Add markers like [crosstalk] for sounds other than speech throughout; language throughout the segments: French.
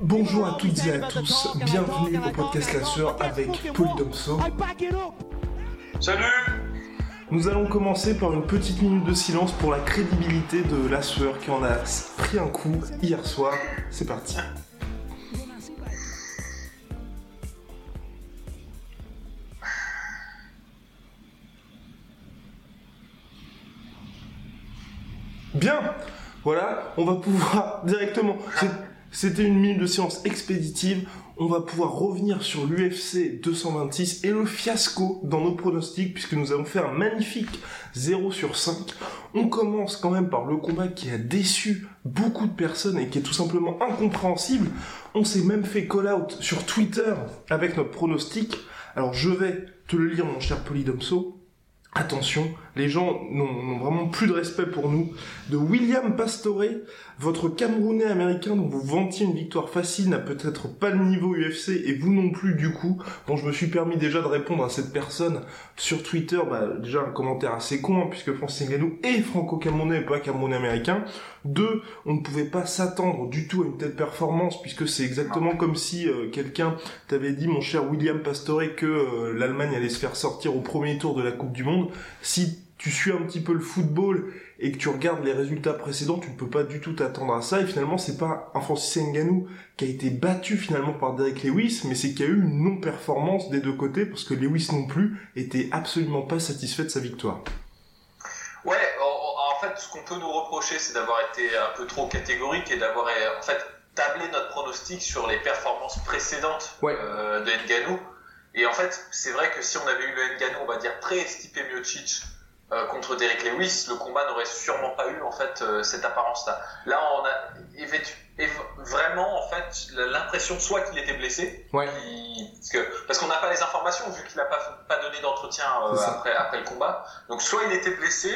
Bonjour à toutes et à tous, bienvenue au podcast La Sueur avec Polydomso. Salut Nous allons commencer par une petite minute de silence pour la crédibilité de La Sueur qui en a pris un coup hier soir. C'est parti. Bien, voilà, on va pouvoir directement. c'est- C'était une minute de silence expéditive. On va pouvoir revenir sur l'UFC 226 et le fiasco dans nos pronostics puisque nous avons fait un magnifique 0 sur 5. On commence quand même par le combat qui a déçu beaucoup de personnes et qui est tout simplement incompréhensible. On s'est même fait call out sur Twitter avec notre pronostic. Alors je vais te le lire mon cher Polydomso. Attention, les gens n'ont vraiment plus de respect pour nous. De William Pastore, votre Camerounais américain dont vous vantiez une victoire facile n'a peut-être pas le niveau UFC et vous non plus du coup. Bon, je me suis permis déjà de répondre à cette personne sur Twitter, bah, déjà un commentaire assez con, hein, puisque Francis Ngannou est franco-camerounais et pas camerounais américain. Deux, on ne pouvait pas s'attendre du tout à une telle performance, puisque c'est exactement comme si euh, quelqu'un t'avait dit, mon cher William Pastore, que euh, l'Allemagne allait se faire sortir au premier tour de la Coupe du Monde. Si tu suis un petit peu le football et que tu regardes les résultats précédents, tu ne peux pas du tout t'attendre à ça. Et finalement, c'est pas un Francis Ngannou qui a été battu finalement par Derek Lewis, mais c'est qu'il y a eu une non-performance des deux côtés parce que Lewis non plus était absolument pas satisfait de sa victoire. Ouais, en, fait, ce qu'on peut nous reprocher, c'est d'avoir été un peu trop catégorique et d'avoir euh, en fait tablé notre pronostic sur les performances précédentes Ouais. euh, de Ngannou. Et en fait, c'est vrai que si on avait eu le Ngannou, on va dire pré-Stipe Miocic euh, contre Derek Lewis, le combat n'aurait sûrement pas eu en fait euh, cette apparence-là. Là, on a vraiment en fait l'impression soit qu'il était blessé, Ouais. parce que parce qu'on n'a pas les informations vu qu'il n'a pas pas donné d'entretien euh, après après le combat. Donc soit il était blessé,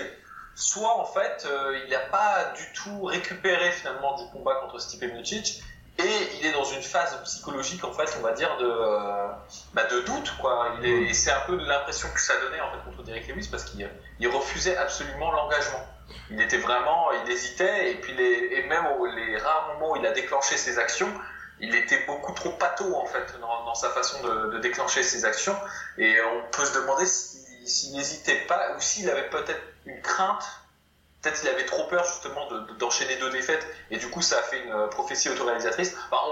soit en fait euh, il n'a pas du tout récupéré finalement du combat contre Stipe Miocic et il est dans une phase psychologique en fait on va dire de euh, bah, de doute quoi. Il est, et c'est un peu l'impression que ça donnait en fait contre Derek Lewis parce qu'il il refusait absolument l'engagement. Il était vraiment, il hésitait et puis les, et même aux, les rares moments où il a déclenché ses actions, il était beaucoup trop pâteau en fait dans, dans sa façon de, de déclencher ses actions et on peut se demander s'il s'il n'hésitait pas ou s'il avait peut-être une crainte, peut-être qu'il avait trop peur justement de- de- d'enchaîner deux défaites et du coup ça a fait une euh, prophétie autoréalisatrice. Enfin,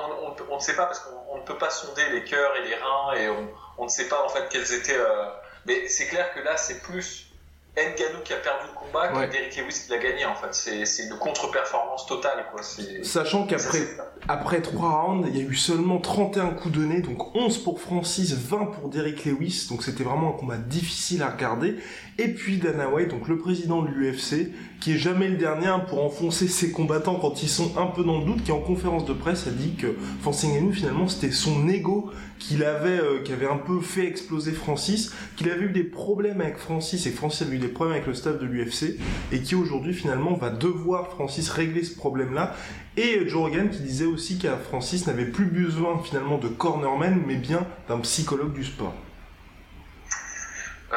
on, ne sait pas parce qu'on on ne peut pas sonder les cœurs et les reins et on, on ne sait pas en fait quels étaient. euh, Mais c'est clair que là c'est plus Ngannou qui a perdu le combat que Ouais. Derrick Lewis qui l'a gagné en fait. C'est une contre-performance totale quoi. Sachant qu'après après trois rounds, il y a eu seulement 31 coups donnés, donc 11 pour Francis, 20 pour Derek Lewis, donc c'était vraiment un combat difficile à regarder. Et puis Dana White, donc le président de l'UFC, qui est jamais le dernier pour enfoncer ses combattants quand ils sont un peu dans le doute, qui en conférence de presse a dit que Francis Ngannou finalement c'était son ego qu'il avait, euh, qui avait un peu fait exploser Francis, qu'il avait eu des problèmes avec Francis et que Francis eu des problèmes avec le staff de l'UFC et qui aujourd'hui finalement va devoir Francis régler ce problème-là et Joe Rogan qui disait aussi qu'à Francis n'avait plus besoin finalement de cornerman, mais bien d'un psychologue du sport. Euh,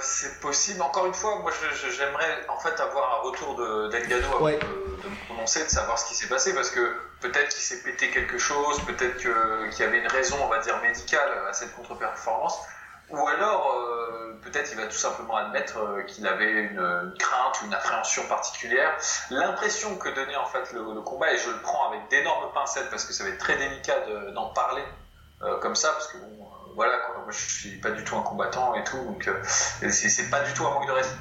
c'est possible. Encore une fois, moi, j'aimerais en fait avoir un retour de avant Ouais. de, de me prononcer, de savoir ce qui s'est passé, parce que peut-être qu'il s'est pété quelque chose, peut-être que- qu'il y avait une raison, on va dire, médicale à cette contre-performance, ou alors euh, peut-être il va tout simplement admettre euh, qu'il avait une, une crainte ou une appréhension particulière. L'impression que donnait en fait le, le combat, et je le prends avec d'énormes pincettes parce que ça va être très délicat de- d'en parler euh, comme ça, parce que bon, voilà, quoi, moi je suis pas du tout un combattant et tout, donc c'est pas du tout un manque de respect.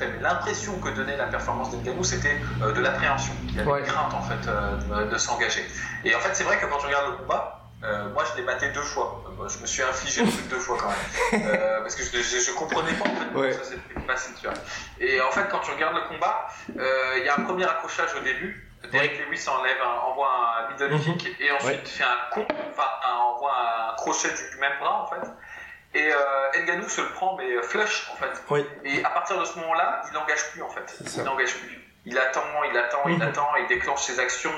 Mais l'impression que donnait la performance d'Enganou, c'était de l'appréhension, qu'il avait Ouais. une crainte en fait de, de s'engager. Et en fait, c'est vrai que quand tu regardes le combat, euh, moi je l'ai maté deux fois. Euh, je me suis infligé le truc deux fois quand même, [laughs] Euh, parce que je, je, je comprenais pas en fait Ouais. ça s'était passé. Tu vois. Et en fait, quand tu regardes le combat, euh, il y a un premier accrochage au début. Derek Lewis enlève envoie un middle mhm. kick et ensuite fait un con, enfin envoie un crochet du même bras en fait. Et euh, Nganou se le prend mais flush en fait. Et à partir de ce moment-là, il n'engage plus en fait. Il n'engage plus. Il attend, il attend, il mhm. attend, il déclenche ses actions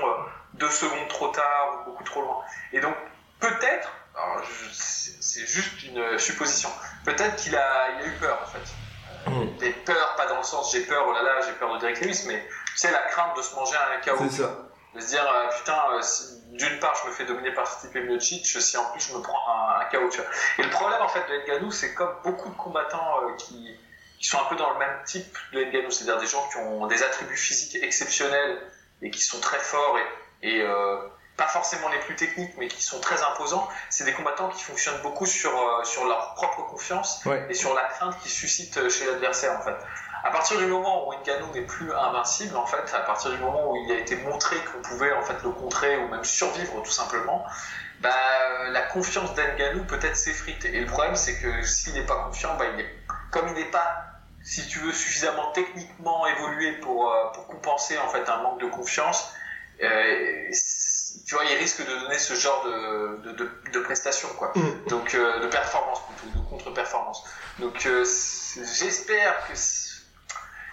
deux secondes trop tard ou beaucoup trop loin. Et donc peut-être, c'est juste une supposition, peut-être qu'il a, a eu peur en fait. Des peurs, pas dans le sens j'ai peur, oh là là, j'ai peur de Derek Lewis, mais c'est la crainte de se manger un chaos. C'est ça. De se dire, euh, putain, euh, d'une part, je me fais dominer par Stipe Miocic, si en plus je me prends un, chaos. Et le problème, en fait, de Nganou, c'est comme beaucoup de combattants euh, qui, qui, sont un peu dans le même type de Nganou, c'est-à-dire des gens qui ont des attributs physiques exceptionnels et qui sont très forts et, et pas forcément les plus techniques, mais qui sont très imposants, c'est des combattants qui fonctionnent beaucoup sur, euh, sur leur propre confiance et sur la crainte qu'ils suscitent chez l'adversaire, en fait. À partir du moment où Ngannou n'est plus invincible, en fait, à partir du moment où il a été montré qu'on pouvait en fait le contrer ou même survivre tout simplement, bah, la confiance d'Ngannou peut-être s'effrite. Et le problème, c'est que s'il n'est pas confiant, bah, il est, comme il n'est pas, si tu veux, suffisamment techniquement évolué pour, euh, pour compenser en fait un manque de confiance, euh, tu vois, il risque de donner ce genre de, de, de, prestations, quoi. Mm. Donc, euh, de performance plutôt, de contre-performance. Donc, euh, j'espère que,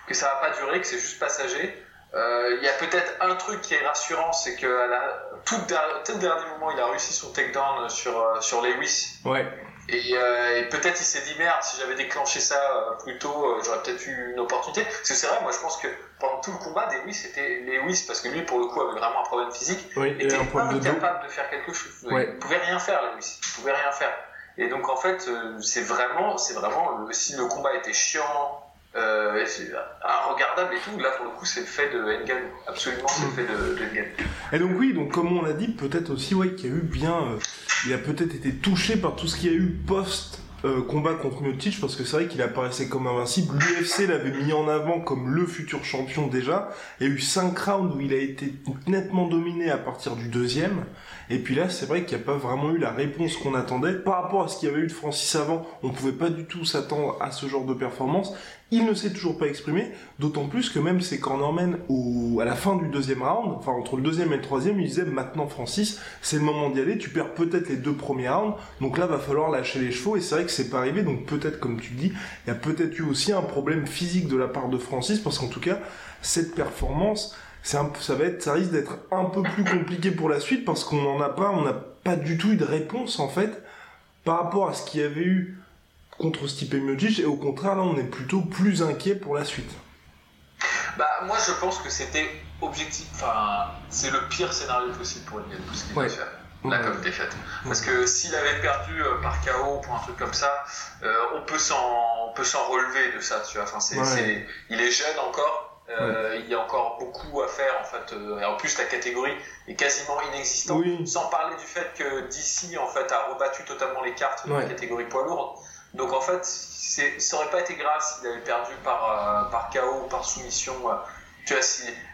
que ça va pas durer, que c'est juste passager. Il y a peut-être un truc qui est rassurant, c'est que la, tout, tout dernier moment, il a réussi son takedown sur, sur Lewis. Ouais. Euh, et, peut-être il s'est dit merde, si j'avais déclenché ça euh, plus tôt, euh, j'aurais peut-être eu une opportunité. Parce que c'est vrai, moi je pense que pendant tout le combat, Lewis c'était Lewis parce que lui pour le coup avait vraiment un problème physique, oui, était incapable de, de, faire quelque chose. Il pouvait rien faire Lewis, il pouvait rien faire. Et donc en fait, c'est vraiment, c'est vraiment si le combat était chiant, euh, regardable et tout. Là, pour le coup, c'est le fait de Nganou. Absolument, c'est le fait de, de Et donc, oui, donc comme on l'a dit, peut-être aussi, ouais, qu'il y a eu bien. Euh, il a peut-être été touché par tout ce qu'il y a eu post euh, combat contre Miocic parce que c'est vrai qu'il apparaissait comme invincible. L'UFC l'avait mis en avant comme le futur champion déjà. Il y a eu 5 rounds où il a été nettement dominé à partir du deuxième. Et puis là, c'est vrai qu'il n'y a pas vraiment eu la réponse qu'on attendait. Par rapport à ce qu'il y avait eu de Francis avant, on pouvait pas du tout s'attendre à ce genre de performance. Il ne s'est toujours pas exprimé, d'autant plus que même c'est cornermen au, à la fin du deuxième round, enfin entre le deuxième et le troisième, il disait maintenant Francis, c'est le moment d'y aller, tu perds peut-être les deux premiers rounds, donc là va falloir lâcher les chevaux, et c'est vrai que c'est pas arrivé, donc peut-être comme tu dis, il y a peut-être eu aussi un problème physique de la part de Francis, parce qu'en tout cas, cette performance, un, ça va être, ça risque d'être un peu plus compliqué pour la suite, parce qu'on n'en a pas, on n'a pas du tout eu de réponse en fait, par rapport à ce qu'il y avait eu contre Stipe Miocic et au contraire là on est plutôt plus inquiet pour la suite. Bah moi je pense que c'était objectif, enfin c'est le pire scénario possible pour ce qu'il ouais. Là, comme défaite. Parce que s'il avait perdu euh, par KO pour un truc comme ça, euh, on peut s'en, peut s'en relever de ça, tu vois. Enfin, c'est, il est jeune encore, euh, il y a encore beaucoup à faire en fait. et en plus, la catégorie est quasiment inexistante. Sans parler du fait que DC en fait a rebattu totalement les cartes de la catégorie poids lourd. Donc en fait, ça aurait pas été grave s'il avait perdu par, euh, par KO ou par soumission. Euh, tu vois,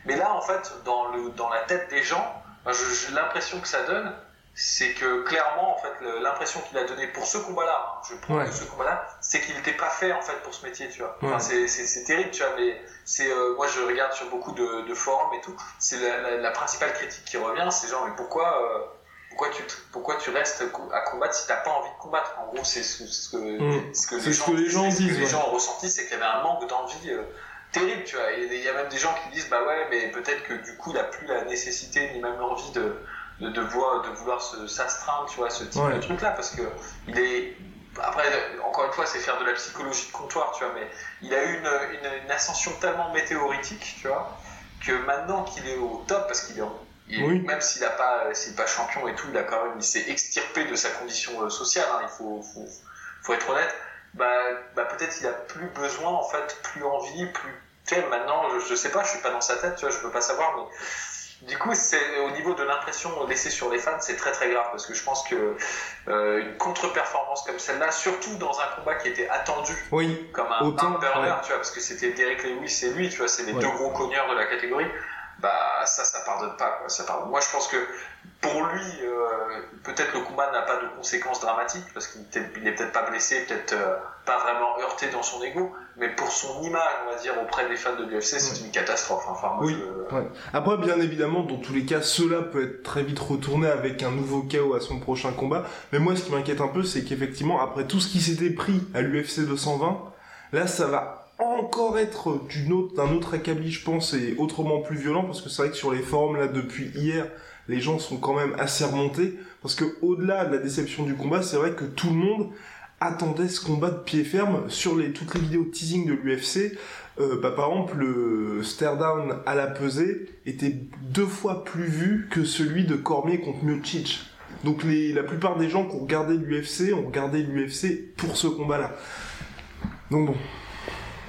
Mais là, en fait, dans, le, dans la tête des gens, j'ai l'impression que ça donne, c'est que clairement, en fait, l'impression qu'il a donné pour ce combat-là, hein, je prends ce combat-là, c'est qu'il n'était pas fait en fait pour ce métier, tu vois. c'est terrible, tu vois, mais c'est, euh, moi je regarde sur beaucoup de, forums et tout, c'est la, principale critique qui revient, c'est genre, mais pourquoi pourquoi tu, pourquoi tu restes à combattre si tu n'as pas envie de combattre? En gros, c'est ce, ce, que, mm. ce que, les, gens, que les gens disent. les gens ont ressenti, c'est qu'il y avait un manque d'envie euh, terrible, tu vois. Il y a même des gens qui disent, bah ouais, mais peut-être que du coup, il n'a plus la nécessité ni même l'envie de, de, de, voir, de vouloir s'astreindre, tu vois, ce type de truc-là, parce que il est. Après, encore une fois, c'est faire de la psychologie de comptoir, tu vois, mais il a eu une, une, une ascension tellement météoritique, tu vois, que maintenant qu'il est au top, parce qu'il est en même s'il n'a pas, s'il pas champion et tout, il a quand même, il s'est extirpé de sa condition euh, sociale. Hein, il faut, faut, faut, être honnête. Bah, bah peut-être il a plus besoin, en fait, plus envie, plus. Maintenant, je, je, sais pas, je suis pas dans sa tête, tu vois, je peux pas savoir, mais du coup, c'est au niveau de l'impression laissée sur les fans, c'est très très grave parce que je pense que euh, une contre-performance comme celle-là, surtout dans un combat qui était attendu oui, comme un, burner, tu vois, parce que c'était Derek Lewis et lui, tu vois, c'est les deux gros cogneurs de la catégorie bah ça, ça pardonne pas. Quoi. Ça pardonne. Moi, je pense que pour lui, euh, peut-être le combat n'a pas de conséquences dramatiques parce qu'il n'est peut-être pas blessé, peut-être euh, pas vraiment heurté dans son ego, mais pour son image, on va dire, auprès des fans de l'UFC, c'est une catastrophe. Enfin, oui. Après, bien évidemment, dans tous les cas, cela peut être très vite retourné avec un nouveau chaos à son prochain combat. Mais moi, ce qui m'inquiète un peu, c'est qu'effectivement, après tout ce qui s'était pris à l'UFC 220, là, ça va encore être autre, d'un autre acabit, je pense, et autrement plus violent, parce que c'est vrai que sur les forums, là, depuis hier, les gens sont quand même assez remontés, parce que au-delà de la déception du combat, c'est vrai que tout le monde attendait ce combat de pied ferme sur toutes les vidéos teasing de l'UFC. Euh, bah, par exemple, le stare-down à la pesée était deux fois plus vu que celui de Cormier contre Miocic. Donc la plupart des gens qui ont regardé l'UFC ont regardé l'UFC pour ce combat-là. Donc bon,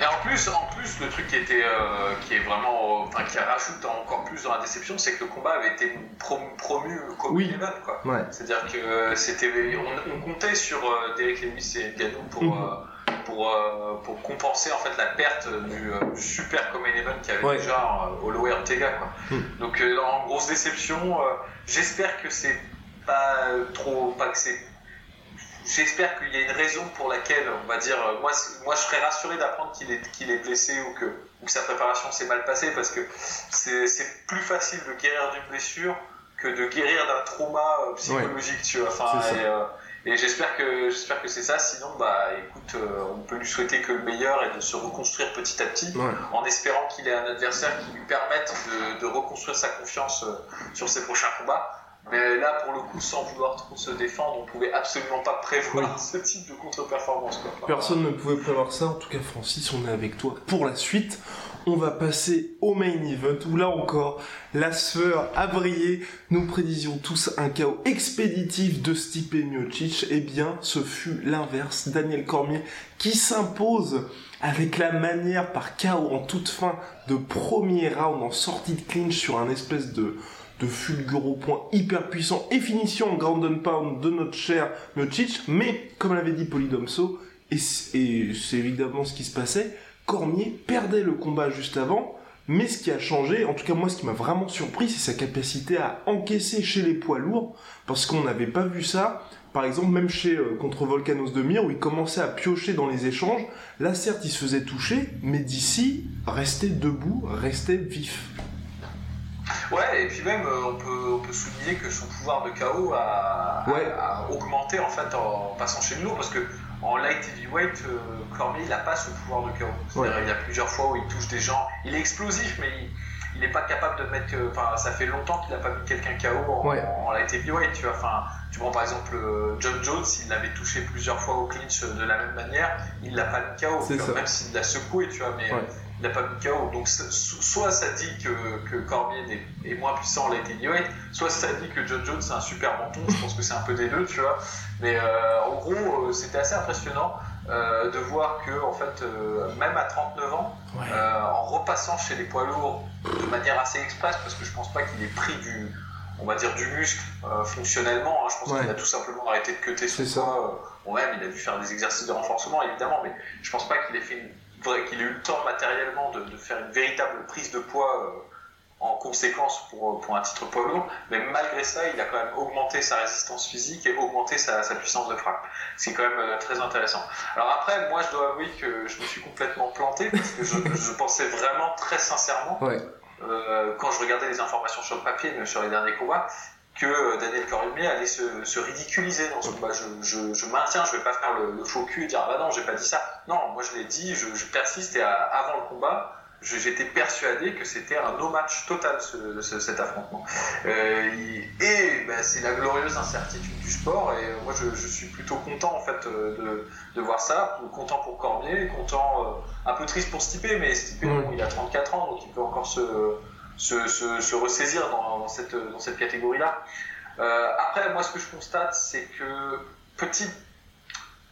et en plus, en plus, le truc qui était, euh, qui est vraiment, enfin, qui rajoute encore plus dans la déception, c'est que le combat avait été promu, comme oui. event, quoi. C'est-à-dire que c'était, on, comptait sur euh, Derek Lewis et Ganou pour, mhm. euh, pour, pour compenser en fait la perte du, super common event qu'il y avait déjà au Lower Ortega, quoi. Mhm. Donc, en grosse déception, j'espère que c'est pas trop, pas que c'est j'espère qu'il y a une raison pour laquelle, on va dire, moi, moi je serais rassuré d'apprendre qu'il est, qu'il est blessé ou que, ou que sa préparation s'est mal passée parce que c'est plus facile de guérir d'une blessure que de guérir d'un trauma euh, psychologique, tu vois. Enfin, et, euh, et j'espère que j'espère que c'est ça. Sinon, bah, écoute, euh, on peut lui souhaiter que le meilleur et de se reconstruire petit à petit, en espérant qu'il ait un adversaire qui lui permette de, de reconstruire sa confiance sur ses prochains combats. Mais là, pour le coup, sans vouloir trop se défendre, on pouvait absolument pas prévoir ce type de contre-performance. Personne ne pouvait prévoir ça. En tout cas, Francis, on est avec toi pour la suite. On va passer au main event où là encore, la sueur a brillé. Nous prédisions tous un chaos expéditif de Stipe Miocic. Eh bien, ce fut l'inverse. Daniel Cormier qui s'impose avec la manière par chaos en toute fin de premier round en sortie de clinch sur un espèce de de fulgure au point hyper puissant et finition en ground and pound de notre cher Miocic, mais comme l'avait dit Polydomso, et c'est évidemment ce qui se passait, Cormier perdait le combat juste avant, mais ce qui a changé, en tout cas moi ce qui m'a vraiment surpris, c'est sa capacité à encaisser chez les poids lourds, parce qu'on n'avait pas vu ça, par exemple même chez euh, contre Volcanos de Mir, où il commençait à piocher dans les échanges, là certes il se faisait toucher, mais d'ici, restait debout, restait vif. Ouais, et puis même, euh, on peut, on peut souligner que son pouvoir de KO a, augmenté en fait en passant chez nous, parce que en light heavyweight, euh, Cormier, il n'a pas ce pouvoir de KO. Il y a plusieurs fois où il touche des gens. Il est explosif, mais il n'est pas capable de mettre. Enfin, ça fait longtemps qu'il n'a pas mis quelqu'un KO en, en, light heavyweight, tu vois. Enfin, tu prends par exemple euh, John Jones, il l'avait touché plusieurs fois au clinch de la même manière, il l'a pas mis KO, même s'il l'a secoué, tu vois. Mais il n'a pas mis KO. Donc soit ça dit que, que Cormier est, moins puissant en light heavyweight, soit ça dit que John Jones c'est un super menton. Je pense que c'est un peu des deux, tu vois. Mais euh, en gros, euh, c'était assez impressionnant euh, de voir que en fait, même à 39 ans, en repassant chez les poids lourds de manière assez express, parce que je pense pas qu'il ait pris du on va dire du muscle fonctionnellement. Hein. je pense qu'il a tout simplement arrêté de cuter son poids. bon, même, il a dû faire des exercices de renforcement, évidemment, mais je pense pas qu'il ait fait une faudrait qu'il ait eu le temps matériellement de, faire une véritable prise de poids euh, en conséquence pour, pour, un titre poids lourd, mais malgré ça, il a quand même augmenté sa résistance physique et augmenté sa, puissance de frappe. C'est quand même euh, très intéressant. Alors après, moi, je dois avouer que je me suis complètement planté parce que je, [laughs] pensais vraiment très sincèrement, euh, quand je regardais les informations sur le papier, même sur les derniers combats, que euh, Daniel Cormier allait se, se, ridiculiser dans ce combat. Je, je, je, maintiens, je vais pas faire le, faux cul et dire bah non, j'ai pas dit ça. Non, moi je l'ai dit, je, je, persiste et avant le combat, j'étais persuadé que c'était un no-match total ce, cet affrontement. Euh, et bah, c'est la glorieuse incertitude du sport et euh, moi je, je, suis plutôt content en fait euh, de, de, voir ça, content pour Cormier, content, un peu triste pour Stipe, mais Stipe il a 34 ans donc il peut encore se se, se, ressaisir dans, cette, dans cette catégorie-là. Euh, après, moi, ce que je constate, c'est que petit,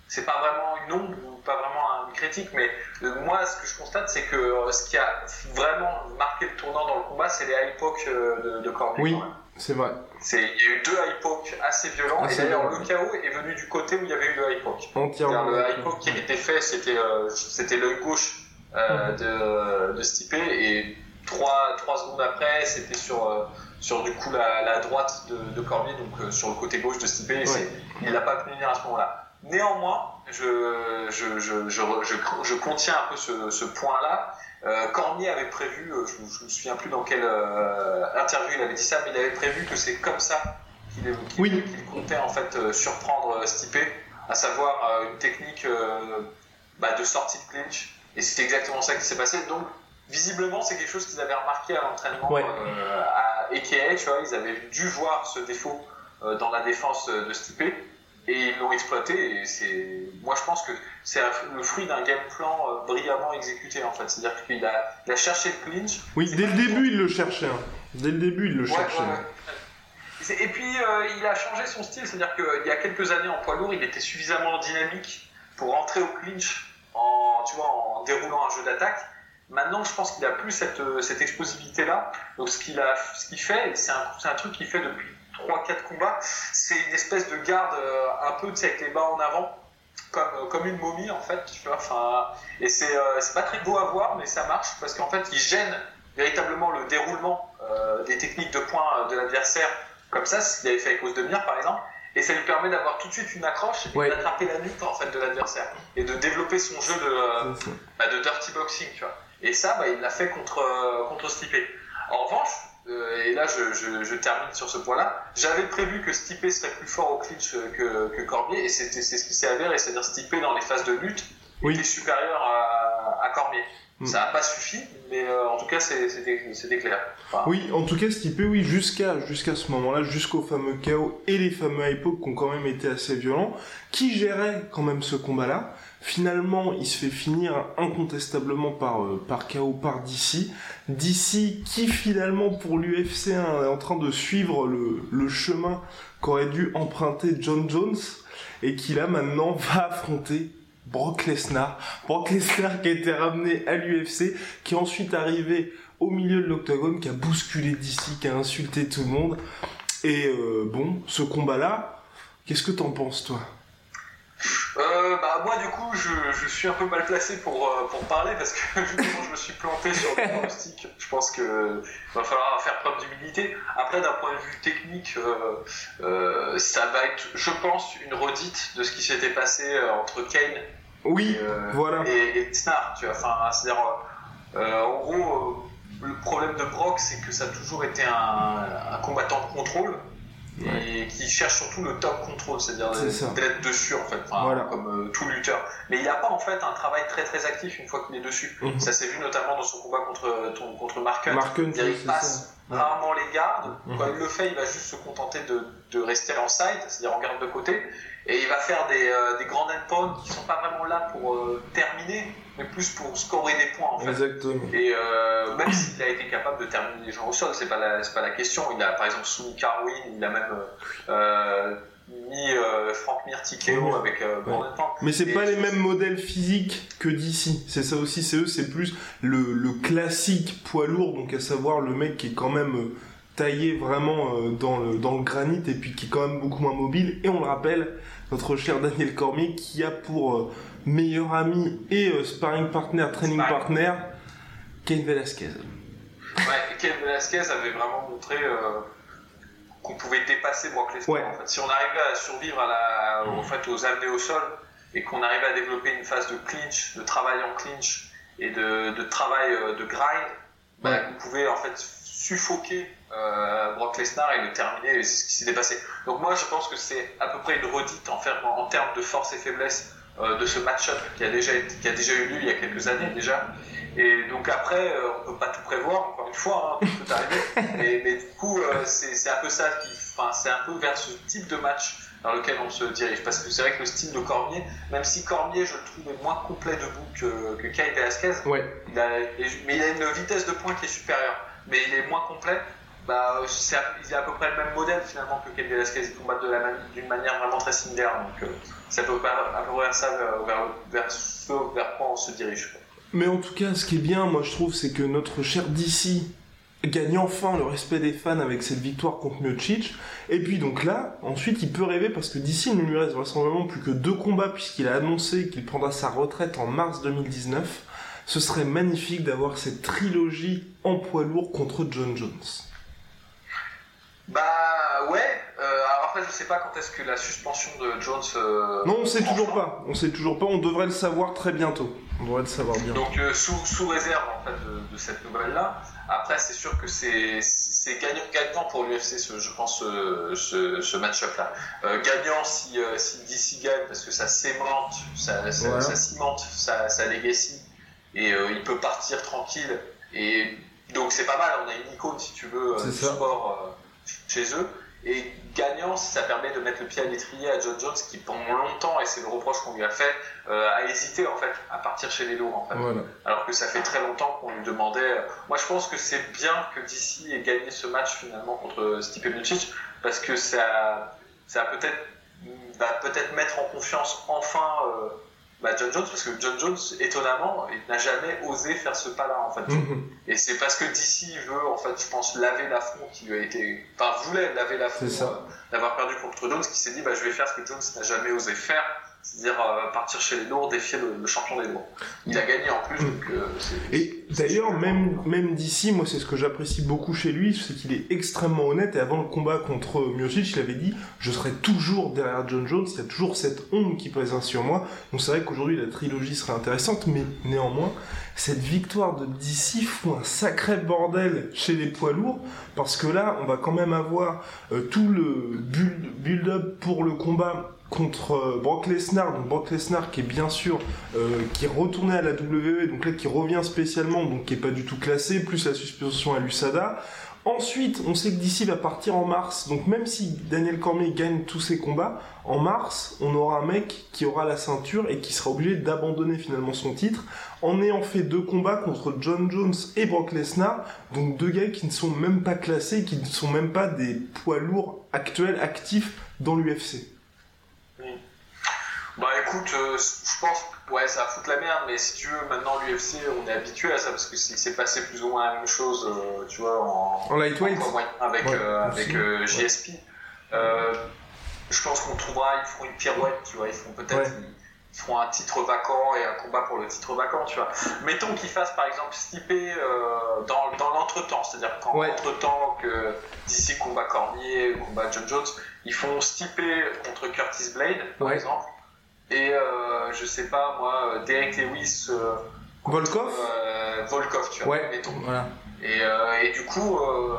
c'est pas vraiment une ombre ou pas vraiment une critique, mais euh, moi, ce que je constate, c'est que euh, ce qui a vraiment marqué le tournant dans le combat, c'est les high de, de Cormier. Oui, c'est vrai. Il y a eu deux high assez violents, et d'ailleurs, le chaos est venu du côté où il y avait eu le high Le high qui était fait, c'était l'œil gauche de, de Stipe, et trois, trois secondes après, c'était sur, sur du coup la, droite de, Cormier, donc sur le côté gauche de Stipe. Il n'a pas pu venir à ce moment-là. Néanmoins, je, je, je, je, contiens un peu ce, ce point-là. Cormier avait prévu, je ne me souviens plus dans quelle interview il avait dit ça, mais il avait prévu que c'est comme ça qu'il comptait en fait surprendre Stipe, à savoir une technique bah, de sortie de clinch. Et c'est exactement ça qui s'est passé. Donc, visiblement, c'est quelque chose qu'ils avaient remarqué à l'entraînement euh, à EKA, tu vois, ils avaient dû voir ce défaut euh, dans la défense de Stipe et ils l'ont exploité. Et c'est, moi, je pense que c'est le fruit d'un game plan euh, brillamment exécuté en fait. C'est-à-dire qu'il a, il a cherché le clinch. Oui, dès le début, il le cherchait. Hein. Dès le début, il le cherchait. Et puis, il a changé son style. C'est-à-dire qu'il y a quelques années en poids lourd, il était suffisamment dynamique pour rentrer au clinch en, tu vois, en déroulant un jeu d'attaque. Maintenant, je pense qu'il a plus cette, cette explosivité-là. Donc, ce qu'il fait, c'est un, un, truc qu'il fait depuis 3-4 combats, c'est une espèce de garde euh, un peu, tu sais, avec les bas en avant, comme, comme une momie, en fait, tu vois. Enfin, et c'est, euh, c'est pas très beau à voir, mais ça marche, parce qu'en fait, il gêne véritablement le déroulement euh, des techniques de points de l'adversaire, comme ça, ce qu'il avait fait avec Ozdemir, par exemple. Et ça lui permet d'avoir tout de suite une accroche et d'attraper la nuque en fait de l'adversaire. Et de développer son jeu de, bah, de dirty boxing tu vois et ça bah, il l'a fait contre euh, contre Stipe en revanche euh, et là je, je, je, termine sur ce point là j'avais prévu que Stipe serait plus fort au clinch que, que Cormier et c'est ce qui s'est avéré c'est-à-dire Stipe dans les phases de lutte oui. était supérieur à, à Cormier Mm. Ça n'a pas suffi, mais euh, en tout cas, c'était clair. oui, en tout cas, Stipe, oui, jusqu'à jusqu'à ce moment-là, jusqu'au fameux chaos et les fameux époques qui ont quand même été assez violents, qui gérait quand même ce combat-là. Finalement, il se fait finir incontestablement par, euh, par KO par DC. DC qui finalement pour l'UFC est en train de suivre le, le chemin qu'aurait dû emprunter John Jones et qui là maintenant [laughs] va affronter Brock Lesnar. Brock Lesnar qui a été ramené à l'UFC, qui est ensuite arrivé au milieu de l'octogone, qui a bousculé DC, qui a insulté tout le monde. Et euh, bon, ce combat-là, qu'est-ce que t'en penses toi? Euh, bah, moi du coup je, suis un peu mal placé pour, euh, pour parler parce que [laughs] je me suis planté sur le pronostic. Je pense qu'il va falloir faire preuve d'humilité. Après d'un point de vue technique, ça va être je pense une redite de ce qui s'était passé entre Kane oui, euh, voilà. Et, et Tsnar, tu vois. Enfin, c'est-à-dire, euh, en gros, euh, le problème de Brock, c'est que ça a toujours été un, combattant de contrôle. Et qui cherche surtout le top contrôle, c'est-à-dire d'être dessus en fait, comme tout lutteur. Mais il n'a pas en fait un travail très très actif une fois qu'il est dessus. Mhm. Ça s'est vu notamment dans son combat contre contre Marken. Marken il passe rarement les gardes. Mhm. Quand il le fait, il va juste se contenter de, de rester en side, c'est-à-dire en garde de côté et il va faire des, euh, des grands endpoints qui sont pas vraiment là pour euh, terminer, mais plus pour scorer des points en fait. Exactement. Et euh, même s'il a été capable de terminer les gens au sol, c'est pas la, pas la question. Il a par exemple soumis Carwin, il a même mis Frank Mir TKO avec grand Mais c'est pas les mêmes modèles physiques que d'ici. C'est ça aussi, c'est eux, c'est plus le, le classique poids lourd, donc à savoir le mec qui est quand même taillé vraiment dans le, dans le granit et puis qui est quand même beaucoup moins mobile. Et on le rappelle, notre cher Daniel Cormier, qui a pour euh, meilleur ami et euh, sparring partner, training partner, Ken Velasquez. Ouais, Ken Velasquez avait vraiment montré euh, qu'on pouvait dépasser Brock Lesnar. Si on arrivait à survivre à la, en fait, aux amener au sol et qu'on arrivait à développer une phase de clinch, de travail en clinch et de, de travail de grind, bah, on pouvait en fait suffoquer euh, Brock Lesnar et le terminer, c'est ce qui s'est passé. Donc moi je pense que c'est à peu près une redite en, en termes de force et faiblesse euh, de ce match-up qui a déjà qui a déjà eu lieu il y a quelques années déjà. Et donc après euh, on peut pas tout prévoir encore une fois, hein, tout peut arriver. mais, mais, du coup euh, c'est un peu ça enfin c'est un peu vers ce type de match dans lequel on se dirige. Parce que c'est vrai que le style de Cormier, même si Cormier, je le trouvais moins complet debout que, que Kai Velasquez, ouais. il a, mais il a une vitesse de pointe qui est supérieure. Mais il est moins complet bah, il a à peu près le même modèle finalement que Ken Velasquez. Ils combattent d'une manière vraiment très similaire. Donc, euh, c'est à peu près, ça vers, vers, ce vers quoi on se dirige. Mais en tout cas, ce qui est bien, moi je trouve, c'est que notre cher DC gagne enfin le respect des fans avec cette victoire contre Miocic. Et puis donc là, ensuite, il peut rêver parce que DC il ne lui reste vraisemblablement plus que deux combats puisqu'il a annoncé qu'il prendra sa retraite en mars 2019. ce serait magnifique d'avoir cette trilogie en poids lourd contre John Jones. Bah ouais. Euh, alors après, je sais pas quand est-ce que la suspension de Jones. euh, Non, on sait toujours pas. On sait toujours pas. On devrait le savoir très bientôt. On devrait le savoir bien. Donc euh, sous, sous réserve en fait de, de cette nouvelle-là. Après, c'est sûr que c'est gagnant-gagnant pour l'UFC, je pense, ce, ce, ce match-up-là. Euh, gagnant si, euh, si DC gagne, parce que ça sémente, ça, ça, ça cimente sa, sa legacy, et euh, il peut partir tranquille. Et donc c'est pas mal, on a une icône, si tu veux, du ça. sport chez eux. Et gagnant, si ça permet de mettre le pied à l'étrier à John Jones, qui pendant longtemps, et c'est le reproche qu'on lui a fait, euh, a hésité en fait à partir chez les lourds en fait. Voilà. Alors que ça fait très longtemps qu'on lui demandait. euh, Moi, je pense que c'est bien que DC ait gagné ce match finalement contre Stipe Miocic parce que ça, ça va peut-être, va peut-être mettre en confiance enfin euh, bah, John Jones parce que John Jones, étonnamment, il n'a jamais osé faire ce pas-là en fait. Mhm. Et c'est parce que DC veut, en fait, je pense, laver l'affront qui lui a été. Enfin, voulait laver l'affront euh, d'avoir perdu contre Jones, qui s'est dit, bah, je vais faire ce que Jones n'a jamais osé faire, c'est-à-dire euh, partir chez les lourds, défier le, champion des lourds. Il a gagné en plus, donc euh. Et d'ailleurs, même, même d'ici, moi, c'est ce que j'apprécie beaucoup chez lui, c'est qu'il est extrêmement honnête. Et avant le combat contre Miocic, il avait dit Je serai toujours derrière John Jones, il y a toujours cette ombre qui pèse sur moi. Donc c'est vrai qu'aujourd'hui, la trilogie serait intéressante, mais néanmoins, cette victoire de DC fout un sacré bordel chez les poids lourds, parce que là, on va quand même avoir euh, tout le build- build-up pour le combat contre euh, Brock Lesnar, donc Brock Lesnar qui est bien sûr euh, qui est retourné à la WWE, donc là qui revient spécialement, donc qui est pas du tout classé, plus la suspension à l'USADA. Ensuite, on sait que DC va partir en mars, donc même si Daniel Cormier gagne tous ses combats, en mars, on aura un mec qui aura la ceinture et qui sera obligé d'abandonner finalement son titre, en ayant fait deux combats contre John Jones et Brock Lesnar, donc deux gars qui ne sont même pas classés, qui ne sont même pas des poids lourds actuels, actifs dans l'UFC. Bah écoute, euh, je pense que ouais, ça va foutre la merde, mais si tu veux, maintenant l'UFC, on est habitué à ça parce que c'est passé plus ou moins la même chose, euh, tu vois, en, En lightweight en avec, Ouais, euh, avec JSP. Je pense qu'on trouvera, ils feront une pirouette, tu vois, ils feront peut-être. Ouais. Ils, feront un titre vacant et un combat pour le titre vacant, tu vois. Mettons qu'ils fassent par exemple Stipe dans, dans l'entretemps, c'est-à-dire qu'en entre-temps que d'ici combat Cormier, combat John Jones, ils font Stipe contre Curtis Blade, par exemple, et euh, je sais pas moi, euh, Derek Lewis, euh, Volkov euh, Volkov, tu vois, Ouais, mettons. voilà. Et, et du coup, euh,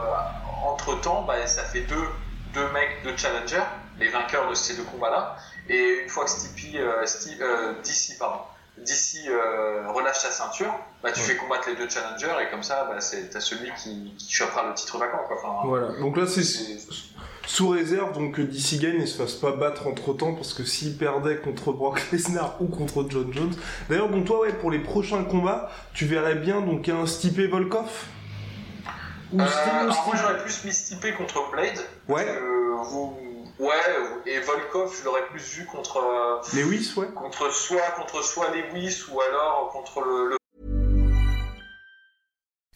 entre-temps, bah, ça fait deux, deux mecs, deux challengers, les vainqueurs de ces deux combats-là. Et une fois que Stipe, Steve- DC, pardon, euh, relâche sa ceinture, bah, tu Ouais. fais combattre les deux challengers et comme ça, bah, c'est- t'as celui qui, qui chopera le titre vacant. Quoi. Enfin, Voilà. Donc là, c'est c'est- sous réserve donc que DC gagne et se fasse pas battre entre temps parce que s'il perdait contre Brock Lesnar ou contre John Jones. D'ailleurs, donc toi, ouais, pour les prochains combats, tu verrais bien donc un Stipe Volkov ou Euh, Stipe- alors moi j'aurais plus mis Stipe contre Blade. Ouais. vous- ouais, et Volkov, je l'aurais plus vu contre, euh, Lewis, ouais. contre soit contre soit Lewis ou alors contre le, le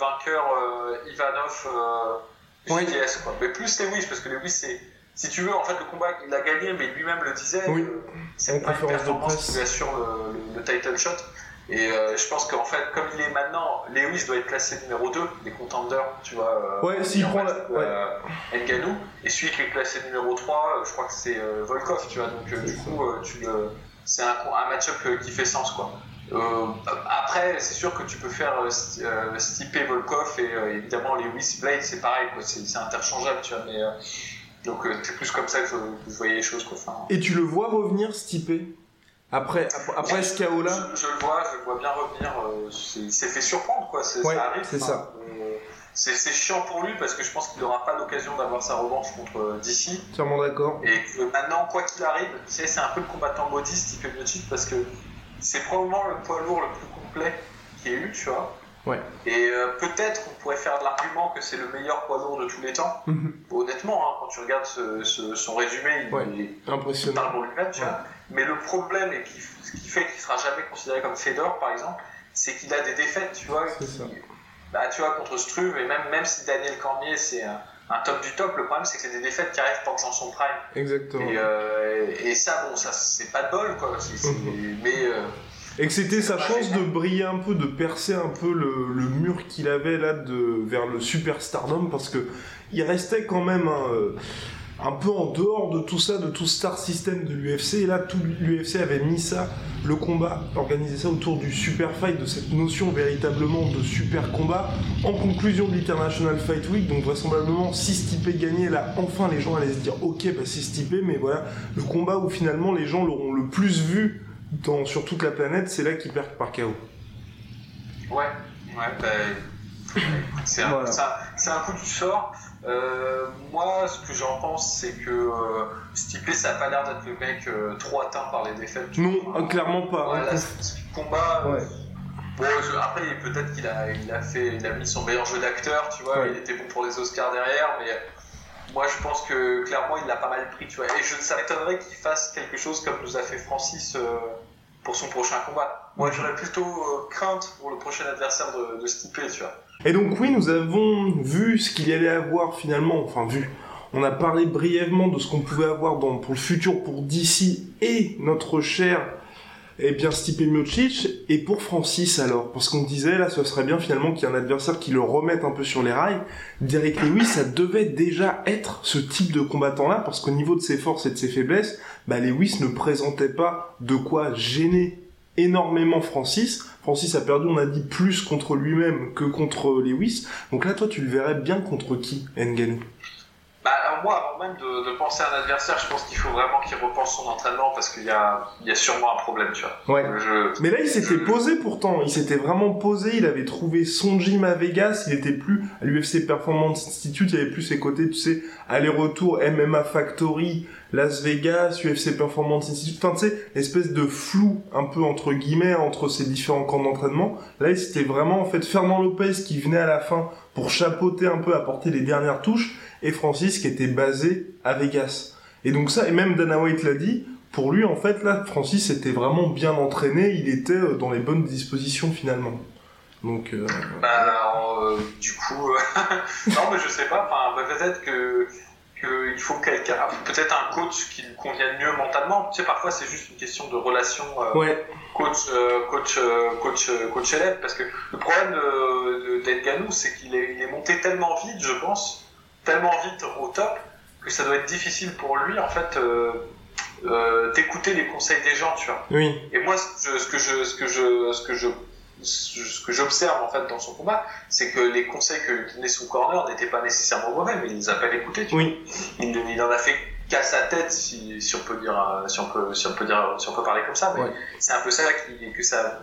Vainqueur euh, Ivanov euh, Oui. Quoi. Mais plus Lewis, parce que Lewis, c'est. Si tu veux, en fait, le combat, il a gagné, mais lui-même le disait. Oui. euh, c'est pas une performance qui lui assure le, le- le title shot. Et euh, je pense qu'en fait, comme il est maintenant, Lewis doit être classé numéro 2 des contenders, tu vois. Ouais, s'il prend la- euh, Ngannou. Et celui qui est classé numéro 3, euh, je crois que c'est euh, Volkov, tu vois. Donc, du coup, tu le- c'est un, un match-up qui fait sens, quoi. Euh, après, c'est sûr que tu peux faire euh, euh, Stipe Volkov et évidemment Lewis Blade, c'est pareil. C'est, interchangeable, tu vois. Mais, donc, c'est plus comme ça que je, que je voyais les choses, quoi. Enfin, Et tu le vois revenir Stipe après ce KO là. je, je le vois, je le vois bien revenir. euh, il s'est fait surprendre, quoi. C'est, Ouais, ça arrive. c'est ça. euh, chiant pour lui parce que je pense qu'il n'aura pas l'occasion d'avoir sa revanche contre DC. Entièrement d'accord. Et que maintenant, quoi qu'il arrive, tu sais, c'est un peu le combattant maudit, Stipe Miocic, parce que c'est probablement le poids lourd le plus complet qu'il y ait eu, tu vois. Ouais. Et euh, peut-être on pourrait faire l'argument que c'est le meilleur poids lourd de tous les temps. Mhm. Honnêtement, hein, quand tu regardes ce- ce- son résumé, il Ouais. est Impressionnant. parle pour lui-même, tu Ouais. vois. Mais le problème, et qui, ce qui fait qu'il sera jamais considéré comme Fedor, par exemple, c'est qu'il a des défaites, tu vois. C'est qui- ça. bah, tu vois, contre Struve, et même, même si Daniel Cormier, c'est un, un top du top, le problème, c'est que c'est des défaites qui arrivent pendant son prime. Exactement. Et, euh, et ça, bon, ça, c'est pas de bol, quoi. [laughs] Mais euh, Et que c'était sa chance de briller un peu, de percer un peu le, le mur qu'il avait là de, vers le superstardom, parce que il restait quand même un, euh, un peu en dehors de tout ça, de tout star system de l'UFC. Et là, tout l'UFC avait mis ça, le combat, organisé ça autour du super fight, de cette notion véritablement de super combat, en conclusion de l'International Fight Week. Donc vraisemblablement, si Stipe gagnait, là, enfin les gens allaient se dire, ok, bah c'est Stipe, mais voilà, le combat où finalement les gens l'auront le plus vu dans, sur toute la planète, c'est là qu'il perd par KO. ouais, ouais, bah, c'est un, Voilà. un coup du sort. Euh, moi, ce que j'en pense, c'est que euh, Stipe, ça a pas l'air d'être le mec euh, trop atteint par les défaites. Non, clairement pas. Voilà, ce combat. euh, Ouais. Bon, je- après, peut-être qu'il a, il a fait, il a mis son meilleur jeu d'acteur, tu vois, Ouais. il était bon pour les Oscars derrière, mais moi, je pense que clairement, il l'a pas mal pris, tu vois. Et je, ça m'étonnerait qu'il fasse quelque chose comme nous a fait Francis euh, pour son prochain combat. Moi, j'aurais plutôt euh, crainte pour le prochain adversaire de, de Stipe, tu vois. Et donc oui, nous avons vu ce qu'il allait avoir finalement, enfin vu. On a parlé brièvement de ce qu'on pouvait avoir dans, pour le futur pour DC et notre cher eh bien Stipe Miocic et pour Francis alors parce qu'on disait là ce serait bien finalement qu'il y ait un adversaire qui le remette un peu sur les rails. Derek Lewis ça devait déjà être ce type de combattant là parce qu'au niveau de ses forces et de ses faiblesses, bah Lewis ne présentait pas de quoi gêner énormément Francis. Francis a perdu, on a dit, plus contre lui-même que contre Lewis. Donc là, toi, tu le verrais bien contre qui, Ngannou Bah, moi, avant même de, de penser à un adversaire, je pense qu'il faut vraiment qu'il repense son entraînement parce qu'il y a, il y a sûrement un problème, tu vois. Ouais. Je, Mais là, il s'était posé pourtant. Il s'était vraiment posé. Il avait trouvé son gym à Vegas. Il était plus à l'UFC Performance Institute. Il avait plus ses côtés, tu sais, aller-retour MMA Factory, Las Vegas, UFC Performance Institute. Enfin, tu sais, espèce de flou un peu entre guillemets entre ces différents camps d'entraînement. Là, c'était vraiment en fait Fernand Lopez qui venait à la fin pour chapeauter un peu, apporter les dernières touches, et Francis qui était basé à Vegas. Et donc ça, et même Dana White l'a dit, pour lui, en fait, là, Francis était vraiment bien entraîné, il était euh, dans les bonnes dispositions finalement. Donc, euh, Bah, alors, euh, du coup, euh, [laughs] non, mais je sais pas. Enfin, peut-être que qu'il faut quelqu'un, peut-être un coach qui lui convienne mieux mentalement. Tu sais, parfois c'est juste une question de relation euh, ouais, coach, euh, coach, euh, coach, coach élève. Parce que le problème de, de d'Edganou, c'est qu'il est, il est monté tellement vite, je pense, tellement vite au top, que ça doit être difficile pour lui, en fait, d'écouter les conseils des gens, tu vois. oui, Et moi, ce que je, ce que je, ce que je, ce que je, ce que j'observe en fait dans son combat, c'est que les conseils que donnait son corner n'étaient pas nécessairement mauvais, mais il les a pas écoutés. Oui. Il, il en a fait qu'à sa tête, si, si on peut dire, euh, si on peut, si on peut dire, si on peut parler comme ça. Mais c'est un peu ça qui, que ça,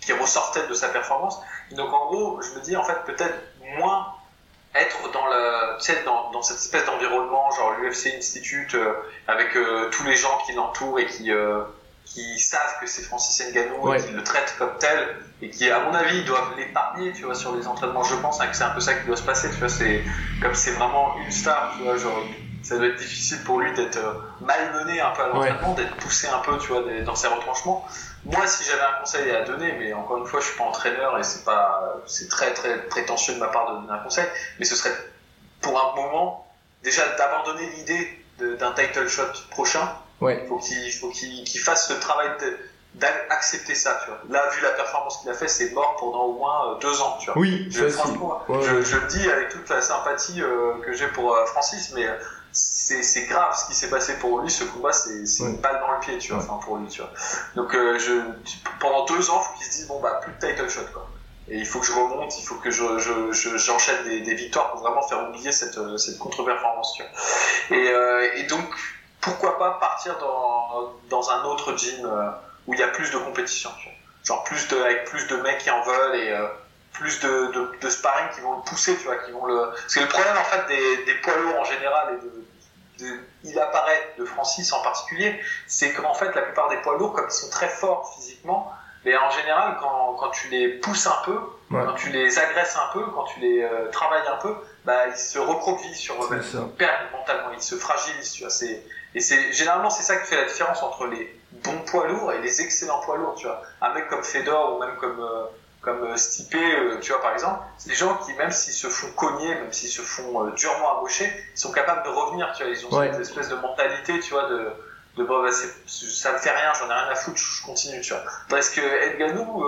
qui ressortait de sa performance. Donc en gros, je me dis en fait peut-être moins être dans la, tu sais, dans, dans cette espèce d'environnement, genre l'UFC Institute, euh, avec euh, tous les gens qui l'entourent et qui, euh, qui savent que c'est Francis Ngannou Ouais. et qui le traitent comme tel et qui, à mon avis, doivent l'épargner, tu vois, sur les entraînements. Je pense hein, que c'est un peu ça qui doit se passer, tu vois, c'est comme c'est vraiment une star, tu vois, genre ça doit être difficile pour lui d'être euh, malmené un peu à l'entraînement, d'être poussé un peu, tu vois, dans ses retranchements. Moi, si j'avais un conseil à donner, mais encore une fois, je suis pas entraîneur et c'est pas, c'est très très prétentieux de ma part de donner un conseil, mais ce serait pour un moment déjà d'abandonner l'idée d'un title shot prochain. Ouais, Faut qu'il faut qu'il fasse ce travail d'accepter ça, tu vois. Là, vu la performance qu'il a fait, c'est mort pendant au moins euh, deux ans, tu vois. oui, Je, facile. franchement, Ouais, je, ouais. je le dis avec toute la sympathie euh, que j'ai pour euh, Francis, mais c'est c'est grave ce qui s'est passé pour lui. Ce combat, c'est une balle dans le pied, tu vois, enfin pour lui, tu vois. Donc euh, je, pendant deux ans, faut qu'il se dise bon bah plus de title shot, quoi. Et il faut que je remonte, il faut que je je- je- j'enchaîne des, des victoires pour vraiment faire oublier cette cette contre-performance, tu vois. Et, et donc pourquoi pas partir dans dans un autre gym euh, où il y a plus de compétition, genre plus de avec plus de mecs qui en veulent et euh, plus de, de, de sparring qui vont le pousser, tu vois, qui vont le. Parce que le problème en fait des, des poids lourds en général et de, il apparaît de Francis en particulier, c'est qu'en fait la plupart des poids lourds, comme ils sont très forts physiquement, mais en général quand, quand tu les pousses un peu, quand tu les agresses un peu, quand tu les euh, travailles un peu, bah ils se recroquevillent sur eux-mêmes, ils perdent mentalement, ils se fragilisent, tu vois. C'est et c'est généralement c'est ça qui fait la différence entre les bons poids lourds et les excellents poids lourds, tu vois. Un mec comme Fedor ou même comme euh, comme euh, Stipe, euh, tu vois par exemple, c'est des gens qui même s'ils se font cogner, même s'ils se font durement embaucher, ils sont capables de revenir, tu vois. Ils ont cette espèce de mentalité, tu vois, de de bah, bah ça me fait rien, j'en ai rien à foutre, je continue, tu vois. Parce que Edganou,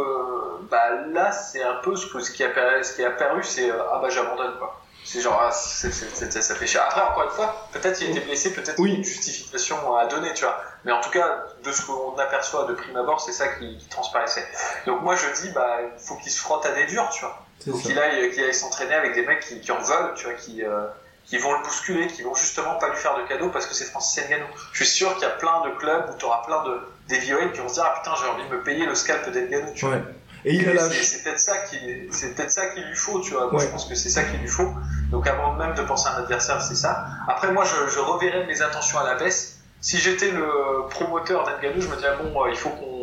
bah là c'est un peu ce, que, ce qui a ce qui a apparu, c'est ah bah j'abandonne quoi. C'est genre, ah, ça fait chier. Après, encore une fois, peut-être il était blessé, peut-être oui. une justification à donner, tu vois. Mais en tout cas, de ce qu'on aperçoit de prime abord, c'est ça qui, transparaissait. Donc moi, je dis, bah, il faut qu'il se frotte à des durs, tu vois. Faut qu'il aille, s'entraîner avec des mecs qui, qui en veulent, tu vois, qui, euh, qui vont le bousculer, qui vont justement pas lui faire de cadeaux parce que c'est Francis Ngannou. Je suis sûr qu'il y a plein de clubs où tu auras plein de d'heavyweight qui vont se dire, ah putain, j'ai envie de me payer le scalp d'Ngannou, tu vois. Et il C'est peut-être ça qui, c'est peut-être ça qu'il lui faut, tu vois. Moi, je pense que c'est ça qu'il lui faut. Donc, avant même de penser à un adversaire, c'est ça. Après, moi, je, je reverrai mes attentions à la baisse. Si j'étais le promoteur d'Edganou, je me dirais bon, euh, il faut qu'on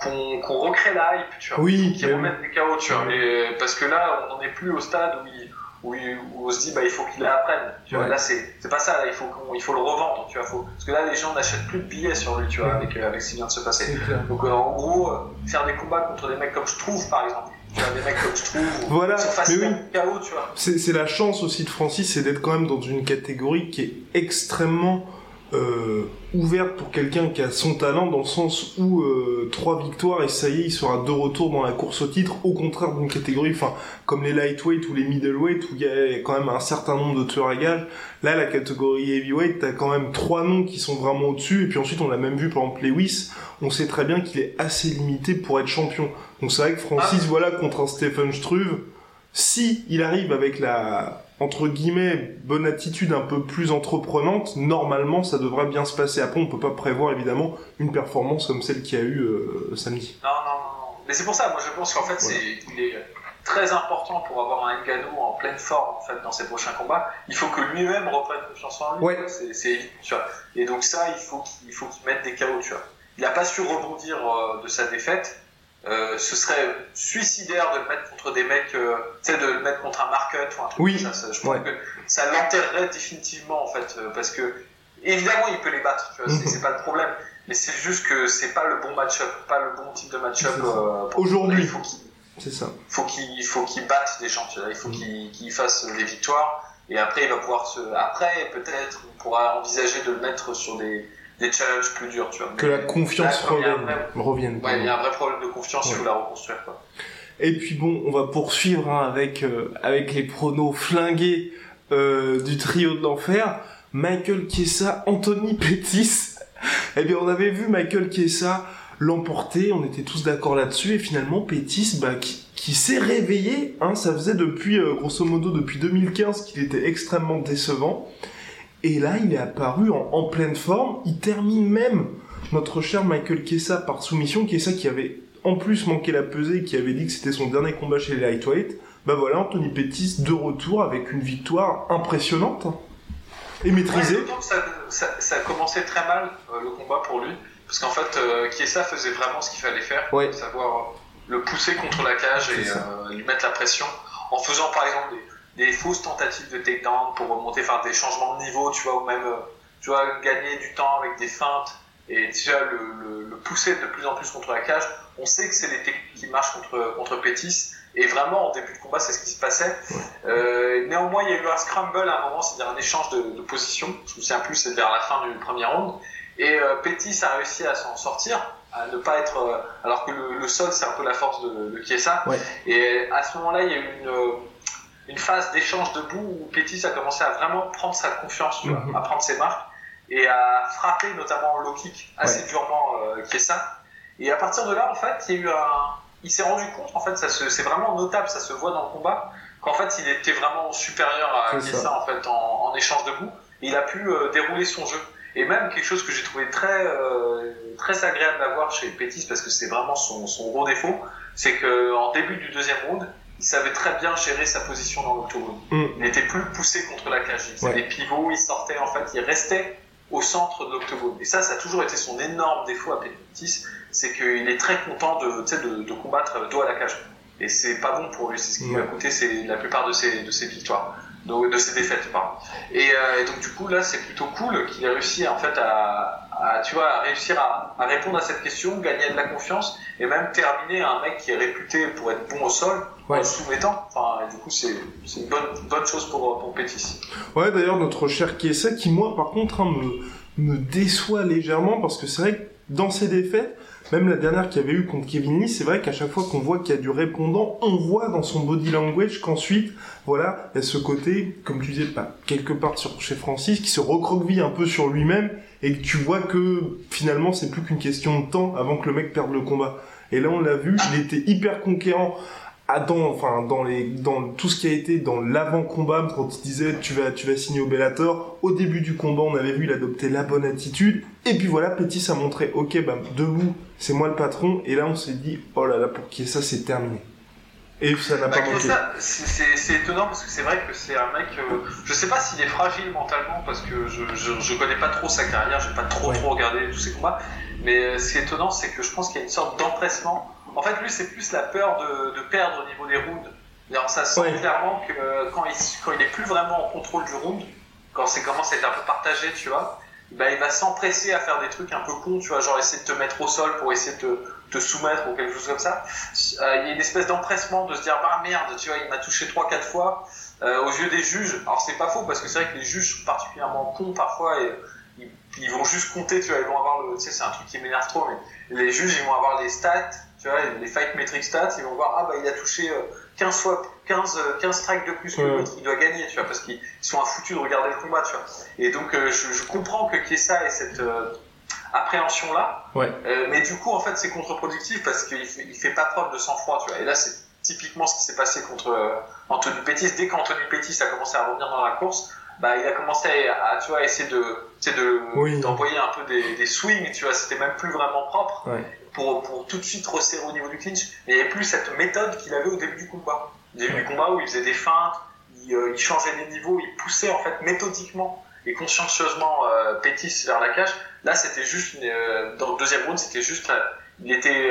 qu'on recrée la hype, tu vois. Oui. Qu'il remette des chaos, tu vois. Mais, parce que là, on n'en est plus au stade où il où, on se dit bah il faut qu'il apprenne. Tu vois là c'est c'est pas ça il faut il faut le revendre tu vois faut parce que là les gens n'achètent plus de billets sur lui tu vois avec euh, avec ce qui vient de se passer. Donc euh, en gros euh, faire des combats contre des mecs comme je trouve par exemple. Tu vois, des mecs comme je trouve voilà. mais oui. tu vois. C'est la chance aussi de Francis c'est d'être quand même dans une catégorie qui est extrêmement euh, ouverte pour quelqu'un qui a son talent dans le sens où euh, trois victoires et ça y est il sera de retour dans la course au titre au contraire d'une catégorie enfin comme les lightweight ou les middleweight où il y a quand même un certain nombre de tueurs à gages là la catégorie heavyweight t'as quand même trois noms qui sont vraiment au-dessus et puis ensuite on l'a même vu par exemple Lewis on sait très bien qu'il est assez limité pour être champion donc c'est vrai que Francis ah. voilà contre un Stephen Struve si il arrive avec la entre guillemets, bonne attitude un peu plus entreprenante, normalement ça devrait bien se passer. Après, on peut pas prévoir évidemment une performance comme celle qu'il y a eu euh, samedi. Non, non, non. Mais c'est pour ça, moi je pense qu'en fait, c'est, il est très important pour avoir un Ngannou en pleine forme en fait dans ses prochains combats. Il faut que lui-même reprenne confiance en lui. Ouais. C'est, tu vois. Et donc ça, il faut qu'il, faut qu'il mette des chaos, tu vois. Il n'a pas su rebondir euh, de sa défaite. Euh, ce serait suicidaire de le mettre contre des mecs, euh, tu sais, de le mettre contre un market ou un truc oui. comme ça. je pense que ça l'enterrerait définitivement, en fait, euh, parce que, évidemment, il peut les battre, tu vois, c'est mhm. pas le problème. Mais c'est juste que c'est pas le bon match-up, pas le bon type de match-up. Aujourd'hui. Il faut qu'il, c'est ça. Faut qu'il, faut qu'il batte des gens, tu vois, il faut mhm. qu'il fasse des victoires. Et après, il va pouvoir se, après, peut-être, on pourra envisager de le mettre sur des, des challenges plus durs, tu vois. Que la confiance revienne. Ouais, il y a un vrai problème de confiance, il faut la reconstruire, quoi. Et puis bon, on va poursuivre hein, avec euh, avec les pronos flingués euh, du trio de l'enfer. Michael Chiesa, Anthony Pettis. [laughs] eh bien, on avait vu Michael Chiesa l'emporter, on était tous d'accord là-dessus, et finalement Pettis, bah, qui, s'est réveillé, hein, ça faisait depuis, euh, grosso modo, depuis 2015 qu'il était extrêmement décevant. Et là, il est apparu en, pleine forme. Il termine même notre cher Michael Kessa par soumission. Kessa qui avait en plus manqué la pesée et qui avait dit que c'était son dernier combat chez les lightweight. Bah voilà, Anthony Pettis de retour avec une victoire impressionnante et maîtrisée. ça, a commencé très mal euh, le combat pour lui. Parce qu'en fait, euh, faisait vraiment ce qu'il fallait faire. Savoir le pousser contre la cage et euh, lui mettre la pression. En faisant par exemple des des fausses tentatives de takedown pour remonter, faire des changements de niveau, tu vois, ou même, euh, tu vois, gagner du temps avec des feintes et déjà le, le, pousser de plus en plus contre la cage. On sait que c'est les techniques qui marchent contre, contre Pétis. Et vraiment, en début de combat, c'est ce qui se passait. Euh, néanmoins, il y a eu un scramble à un moment, c'est-à-dire un échange de, de position. Je me souviens plus, c'est vers la fin du premier round. Et euh, Pétis a réussi à s'en sortir, à ne pas être. Euh, alors que le, le sol, c'est un peu la force de, de Chiesa. Et à ce moment-là, il y a eu une une phase d'échange debout où Pétis a commencé à vraiment prendre sa confiance, mhm. à prendre ses marques et à frapper notamment low kick assez durement euh, qui est ça. Et à partir de là, en fait, il y a eu un, il s'est rendu compte, en fait, ça c'est vraiment notable, ça se voit dans le combat, qu'en fait, il était vraiment supérieur à Kiesa en fait en, échange debout. Et il a pu euh, dérouler son jeu. Et même quelque chose que j'ai trouvé très euh, très agréable à voir chez Pétis parce que c'est vraiment son, son gros défaut, c'est que en début du deuxième round, il savait très bien gérer sa position dans l'octogone. Mm. Il n'était plus poussé contre la cage. Il faisait Ouais. des pivots, il sortait, en fait, il restait au centre de l'octogone. Et ça, ça a toujours été son énorme défaut à Pettis, c'est qu'il est très content de, de, de combattre dos à la cage. Et c'est pas bon pour lui, c'est ce qui lui a coûté la plupart de ses, de ses victoires, de ses défaites, pardon. Et, euh, et donc du coup là, c'est plutôt cool qu'il ait réussi en fait à, à, tu vois, à réussir à, à répondre à cette question, gagner de la confiance et même terminer un mec qui est réputé pour être bon au sol en Ouais. soumettant. Enfin, et du coup, c'est une bonne, bonne chose pour, pour Pétis. Ouais, d'ailleurs, notre cher Kiesa, qui moi, par contre, hein, me, me déçoit légèrement, parce que c'est vrai que dans ses défaites, même la dernière qu'il y avait eu contre Kevin Lee, c'est vrai qu'à chaque fois qu'on voit qu'il y a du répondant, on voit dans son body language qu'ensuite, voilà, il y a ce côté, comme tu disais, pas quelque part sur, chez Francis, qui se recroqueville un peu sur lui-même, et que tu vois que finalement, c'est plus qu'une question de temps avant que le mec perde le combat. Et là, on l'a vu, il était hyper conquérant dans, enfin, dans les, dans tout ce qui a été dans l'avant-combat, quand il disait tu vas, tu vas signer au Bellator. Au début du combat, on avait vu il adopter la bonne attitude. Et puis voilà, Petit a montré, ok, bah, debout, c'est moi le patron. Et là, on s'est dit, oh là là, pour qui ça, c'est terminé. Et ça n'a Bah, pas manqué. c'est- étonnant parce que c'est vrai que c'est un mec. euh, je sais pas s'il est fragile mentalement parce que je, je, je connais pas trop sa carrière, j'ai pas trop Ouais. trop regardé tous ses combats. Mais euh, ce qui est étonnant, c'est que je pense qu'il y a une sorte d'empressement. En fait, lui, c'est plus la peur de, de perdre au niveau des rounds. Alors, ça sent Ouais. clairement que euh, quand il, quand il est plus vraiment en contrôle du round, quand c'est commence à être un peu partagé, tu vois, bah, il va s'empresser à faire des trucs un peu cons, tu vois, genre essayer de te mettre au sol pour essayer de te, te soumettre ou quelque chose comme ça. Euh, il y a une espèce d'empressement de se dire bah merde tu vois il m'a touché trois quatre fois euh, aux yeux des juges alors c'est pas faux parce que c'est vrai que les juges sont particulièrement cons parfois et ils, ils vont juste compter tu vois ils vont avoir le tu sais c'est un truc qui m'énerve trop mais les juges ils vont avoir les stats tu vois les fight metric stats ils vont voir ah bah il a touché euh, 15 fois 15 euh, 15 strikes de plus que l'autre il doit gagner tu vois parce qu'ils sont foutus de regarder le combat tu vois et donc euh, je, je comprends que Kiesa ait cette euh, appréhension là Ouais. euh, mais du coup, en fait, c'est contre-productif parce qu'il fait, il fait pas preuve de sang-froid, tu vois. Et là, c'est typiquement ce qui s'est passé contre euh, Anthony Pettis. Dès qu'Anthony Pettis a commencé à revenir dans la course, bah, il a commencé à, à, tu vois, essayer de, de, Oui. d'envoyer un peu des, des swings, tu vois. C'était même plus vraiment propre Ouais. Pour, tout de suite resserrer au niveau du clinch. Mais il n'y avait plus cette méthode qu'il avait au début du combat. Au début du combat où il faisait des feintes, il, euh, changeait les niveaux, il poussait, en fait, méthodiquement et consciencieusement euh, Pettis vers la cage. Là, c'était juste, euh, dans le deuxième round, c'était juste, il était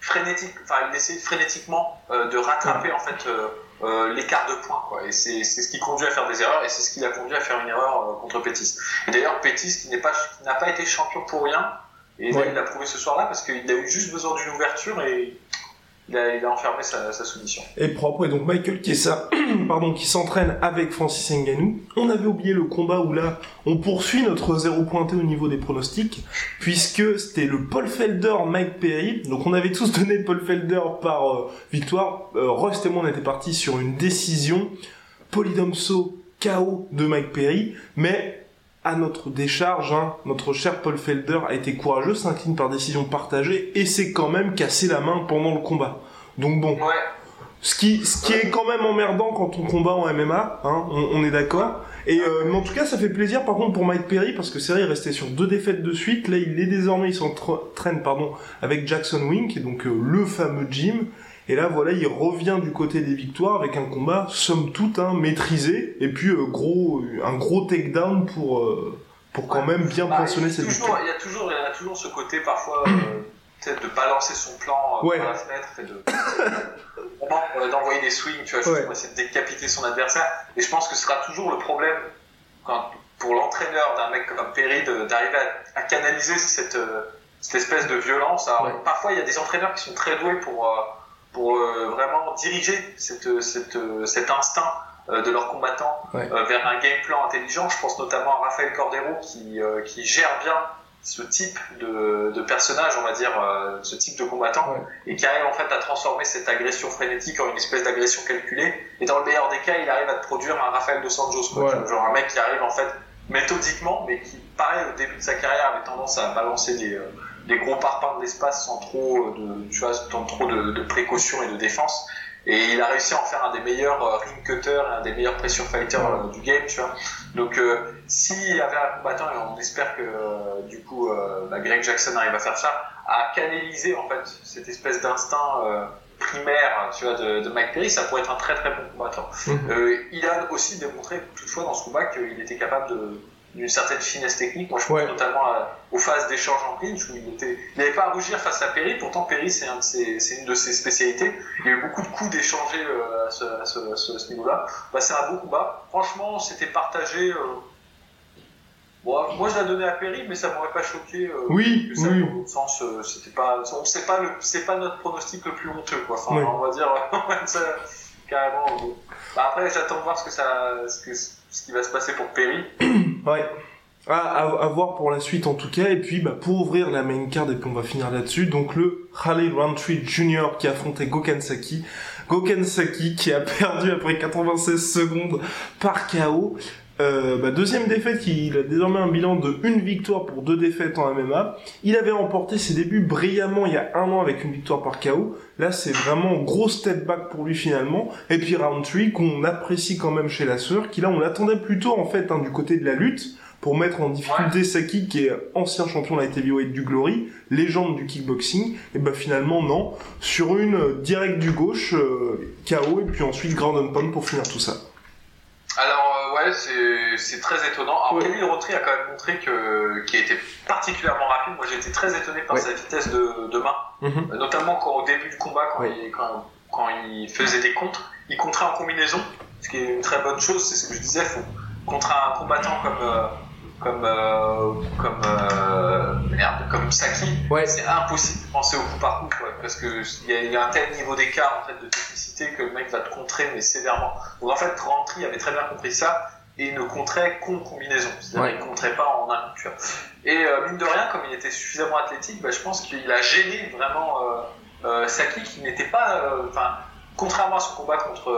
frénétique, enfin, il essayait frénétiquement de rattraper en fait l'écart de points, quoi. Et c'est ce qui conduit à faire des erreurs, et c'est ce qui l'a conduit à faire une erreur contre Pettis. Et d'ailleurs, pas, qui n'a pas été champion pour rien, et là, Ouais. il l'a prouvé ce soir-là parce qu'il a eu juste besoin d'une ouverture et il a, il a enfermé sa, sa soumission. Et propre, et donc Michael Kessa, [clears throat] pardon, qui s'entraîne avec Francis Ngannou. On avait oublié le combat où là, on poursuit notre zéro pointé au niveau des pronostics, puisque c'était le Paul Felder Mike Perry. Donc on avait tous [laughs] donné Paul Felder par euh, victoire. Euh, Rust et moi on était partis sur une décision. Polydomso KO de Mike Perry, mais à notre décharge, hein, notre cher Paul Felder a été courageux, s'incline par décision partagée et s'est quand même cassé la main pendant le combat. Donc bon, Ouais, ce qui, ce qui est quand même emmerdant quand on combat en MMA, hein, on, on est d'accord. Et euh, mais en tout cas, ça fait plaisir par contre pour Mike Perry parce que c'est vrai, il restait sur deux défaites de suite. Là, il est désormais, il s'entraîne pardon avec Jackson Wink, donc euh, le fameux gym. Et là, voilà, il revient du côté des victoires avec un combat somme toute hein, maîtrisé et puis euh, gros, un gros takedown pour euh, pour quand même bien Bah, poinçonner cette victoire. il, y a toujours, il y a toujours ce côté parfois euh, [coughs] de balancer son plan euh, Ouais. par la fenêtre et de [coughs] euh, d'envoyer des swings, tu vois, juste Ouais. pour essayer de décapiter son adversaire. Et je pense que ce sera toujours le problème quand, pour l'entraîneur d'un mec comme Perry d'arriver à, à canaliser cette, euh, cette espèce de violence. Alors, parfois, il y a des entraîneurs qui sont très doués pour, euh, pour euh, vraiment diriger cette, cette, cet instinct euh, de leurs combattants Ouais. euh, vers un game plan intelligent. Je pense notamment à Rafael Cordero qui, qui gère bien ce type de, de personnage, on va dire, euh, ce type de combattant, Ouais. et qui arrive en fait à transformer cette agression frénétique en une espèce d'agression calculée. Et dans le meilleur des cas, il arrive à te produire un Rafael dos Anjos, quoi. Ouais. genre un mec qui arrive en fait méthodiquement, mais qui, pareil, au début de sa carrière, avait tendance à balancer des, euh, des gros parpaings de l'espace sans trop de, tu vois, sans trop de, de précaution et de défense. Et il a réussi à en faire un des meilleurs euh, ring cutters et un des meilleurs pressure fighters euh, du game, tu vois. Donc, euh, s'il y avait un combattant, et on espère que euh, du coup euh, bah, Greg Jackson arrive à faire ça, à canaliser en fait cette espèce d'instinct euh, primaire, tu vois, de, de Mike Perry, ça pourrait être un très très bon combattant. Mhm. Euh, il a aussi démontré toutefois dans ce combat qu'il était capable de d'une certaine finesse technique. Moi, je pense Ouais. notamment à- aux phases d'échange en clinch où il n'avait pas à rougir face à Perry. Pourtant, Perry, c'est un c'est une de ses spécialités. Il y a eu beaucoup de coups d'échanger euh, à ce, à ce- à ce- à ce niveau-là. Bah, c'est un beau combat. Franchement, c'était partagé. euh, bon, moi, je l'ai donné à Perry, mais ça m'aurait pas choqué. euh, Oui, que ça, oui. dans l'autre sens, c'était pas, on sait pas le, c'est pas notre pronostic le plus honteux, quoi. Enfin, Oui. [laughs] on va dire, ça carrément. Bah, après, j'attends de voir ce que ça, ce, que, ce qui va se passer pour Perry. [clears throat] Ouais. À, voir pour la suite en tout cas. Et puis bah, pour ouvrir la main card, et puis on va finir là-dessus, donc le Khalid Roundtree Jr. qui affrontait Gokhan Saki. Gokhan Saki qui a [laughs] perdu après 96 secondes par KO. Euh, bah, deuxième défaite, il a désormais un bilan de une victoire pour deux défaites en MMA. Il avait remporté ses débuts brillamment il y a un an avec une victoire par KO. Là, c'est vraiment gros step back pour lui finalement. Et puis Roundtree qu'on apprécie quand même chez la sœur, qui là on l'attendait plutôt en fait hein, du côté de la lutte pour mettre en difficulté Saki qui est ancien champion de la heavyweight du Glory, légende du kickboxing. Et bah finalement non, sur une euh, directe du gauche, euh, KO et puis ensuite ground and pound pour finir tout ça. Alors, euh, ouais, c'est, très étonnant. Alors, Ouais. Kevin Roundtree a quand même montré que, qu'il était particulièrement rapide. Moi, j'ai été très étonné par Ouais. sa vitesse de, de main. Mhm. Euh, Notamment quand, au début du combat, quand, Ouais. il, quand, quand il faisait des contres, il contrait en combinaison, ce qui est une très bonne chose, c'est ce que je disais, faut contre un combattant comme euh, comme euh, comme euh, merde, comme Saki, Ouais. c'est impossible de penser au coup par coup, quoi, parce que il y, a- il y a un tel niveau d'écart en fait de technicité que le mec va te contrer mais sévèrement. Donc en fait, Rentry avait très bien compris ça et ne contrait qu'en combinaison, c'est-à-dire Ouais. il ne contrait pas en un. Et euh, mine de rien, comme il était suffisamment athlétique, bah, je pense qu'il a gêné vraiment euh, euh, Saki qui n'était pas. Enfin, contrairement à son combat contre.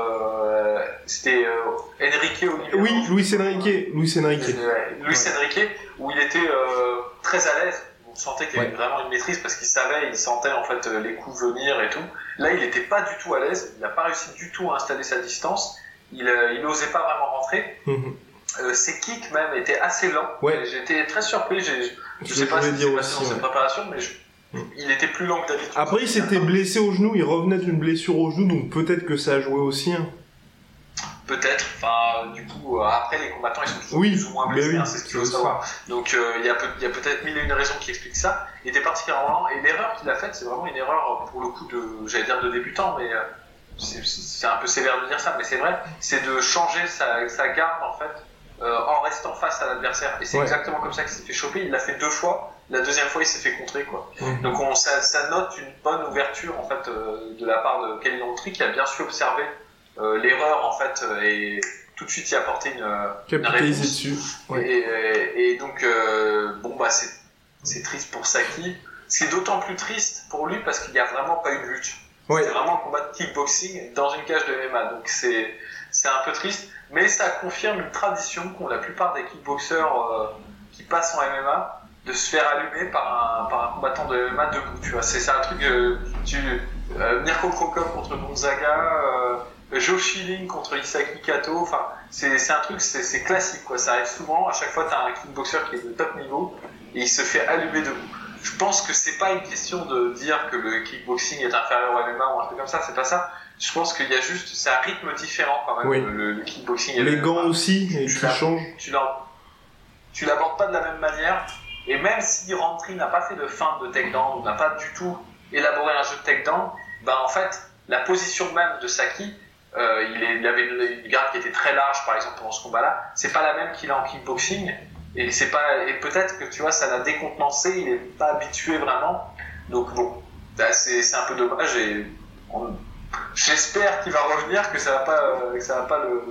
C'était Enrique Oliveira. Oui, Luis Enrique, Luis Enrique. Luis Enrique, où il était très à l'aise. Sentait qu'il avait Ouais. vraiment une maîtrise parce qu'il savait, il sentait en fait euh, les coups venir et tout. Là, il n'était pas du tout à l'aise. Il n'a pas réussi du tout à installer sa distance. Il, euh, il n'osait pas vraiment rentrer. Mhm. Euh, ses kicks même étaient assez lents. Ouais. J'étais très surpris. J'ai- Je Je sais pas ce qui s'est passé dans ouais. cette préparation, mais je- Mm. il était plus lent que d'habitude. Après, il s'était blessé au genou, il revenait d'une blessure au genou, donc peut-être que ça a joué aussi. hein. Peut-être. Enfin, du coup, euh, après, les combattants, ils sont toujours Oui, plus ou moins blessés, oui, hein, c'est ce qu'il faut savoir. Donc, euh, il y a, peut-être mille et une raisons qui expliquent ça. Il était particulièrement lent. Et l'erreur qu'il a faite, c'est vraiment une erreur, euh, pour le coup, de, j'allais dire de débutant, mais c'est un peu sévère de dire ça, mais c'est vrai. C'est de changer sa, sa garde, en fait, euh, en restant face à l'adversaire. Et c'est Ouais. exactement comme ça qu'il s'est fait choper. Il l'a fait deux fois. La deuxième fois, il s'est fait contrer, quoi. Donc, on, ça, ça note une bonne ouverture, en fait, euh, de la part de Kelly Roundtree, qui a bien su observer euh, l'erreur, en fait, euh, et tout de suite y apporter une, euh, une Capitalisé réponse. dessus. Ouais. Et, et- et donc, euh, bon, bah, c'est, c'est triste pour Saki. C'est d'autant plus triste pour lui parce qu'il n'y a vraiment pas eu de lutte. Ouais. C'est vraiment un combat de kickboxing dans une cage de MMA. Donc, c'est, c'est un peu triste. Mais ça confirme une tradition qu'ont la plupart des kickboxers euh, qui passent en MMA de se faire allumer par un, par un combattant de MMA debout. Tu vois, c'est, c'est un truc. euh, tu, euh, Mirko Krokop contre Gonzaga. Joe Schilling contre Isaki Kato, enfin, c'est un truc, c'est classique, quoi. Ça arrive souvent, à chaque fois, t'as un kickboxer qui est de top niveau, et il se fait allumer debout. Je pense que c'est pas une question de dire que le kickboxing est inférieur au MMA ou un truc comme ça, c'est pas ça. Je pense qu'il y a juste, c'est un rythme différent quand même, Oui. le, le kickboxing Les le gants aussi, et Tu changent. Tu tu l'abordes pas de la même manière, et même si Rentry n'a pas fait de feinte de takedown, ou n'a pas du tout élaboré un jeu de takedown, ben en fait, la position même de Saki, euh, il, est- il avait une, une garde qui était très large, par exemple, pendant ce combat-là. C'est pas la même qu'il a en kickboxing. Et c'est pas, et peut-être que tu vois, ça l'a décontenancé, il est pas habitué vraiment. Donc bon, là, c'est, c'est un peu dommage et on- j'espère qu'il va revenir, que ça va pas, euh, que ça va pas le,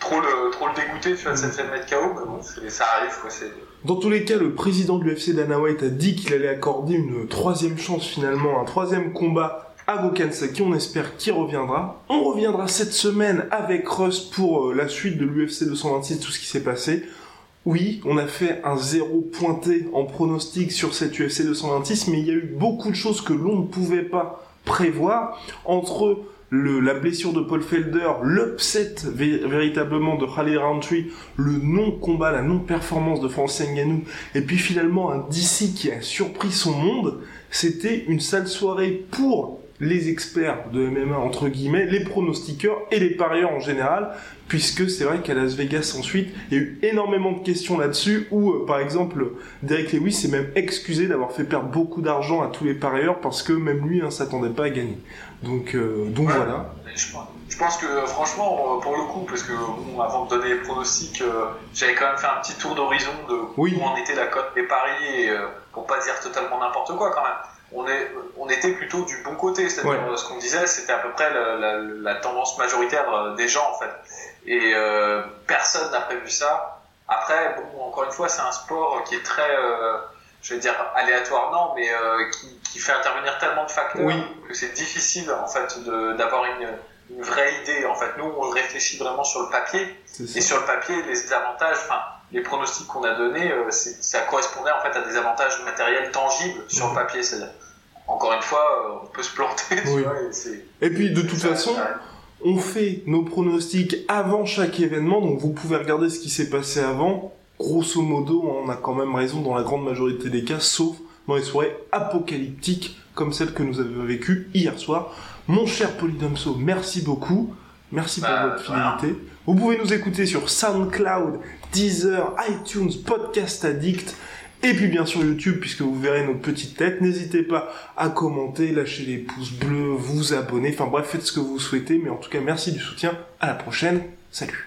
trop le, trop le dégoûter, tu vois, de cette fait mettre KO, mais bon, c'est- ça arrive, quoi, c'est, Dans tous les cas, le président de l'UFC, Dana White, a dit qu'il allait accorder une troisième chance finalement, un troisième combat à Gokhan Saki. On espère qu'il reviendra. On reviendra cette semaine avec Russ pour euh, la suite de l'UFC 226, tout ce qui s'est passé. Oui, on a fait un zéro pointé en pronostic sur cette UFC 226, mais il y a eu beaucoup de choses que l'on ne pouvait pas prévoir entre le, la blessure de Paul Felder, l'upset vé- véritablement de Khalid Roundtree, le non-combat, la non-performance de Francis Ngannou, et puis finalement un DC qui a surpris son monde, c'était une sale soirée pour les experts de MMA entre guillemets, les pronostiqueurs et les parieurs en général, puisque c'est vrai qu'à Las Vegas ensuite, il y a eu énormément de questions là-dessus, où euh, par exemple Derek Lewis s'est même excusé d'avoir fait perdre beaucoup d'argent à tous les parieurs parce que même lui ne hein, s'attendait pas à gagner. Donc, euh, donc voilà. Je pense que franchement, pour le coup, parce que avant de donner les pronostics, j'avais quand même fait un petit tour d'horizon de où en était la cote des paris, et, pour pas dire totalement n'importe quoi quand même on, est, on était plutôt du bon côté. C'est-à-dire, ce qu'on disait, c'était à peu près la, tendance majoritaire euh, des gens, en fait. Et euh, personne n'a prévu ça. Après, bon, encore une fois, c'est un sport qui est très, euh, je vais dire, aléatoire, non, mais qui, fait intervenir tellement de facteurs que c'est difficile, en fait, d'avoir une, une, vraie idée. En fait, nous, on réfléchit vraiment sur le papier. Et sur le papier, les avantages, enfin, les pronostics qu'on a donnés, ça correspondait en fait à des avantages matériels tangibles sur le papier. C'est-à-dire, encore une fois, euh, on peut se planter. [laughs] et, puis de toute façon, on fait nos pronostics avant chaque événement, donc vous pouvez regarder ce qui s'est passé avant. Grosso modo, on a quand même raison dans la grande majorité des cas, sauf dans les soirées apocalyptiques comme celle que nous avons vécue hier soir. Mon cher Polydomso, merci beaucoup. Merci pour bah, votre fidélité. Vous pouvez nous écouter sur SoundCloud, Deezer, iTunes, Podcast Addict. Et puis bien sûr YouTube, puisque vous verrez notre petite tête. N'hésitez pas à commenter, lâcher les pouces bleus, vous abonner. Enfin bref, faites ce que vous souhaitez. Mais en tout cas, merci du soutien. À la prochaine. Salut.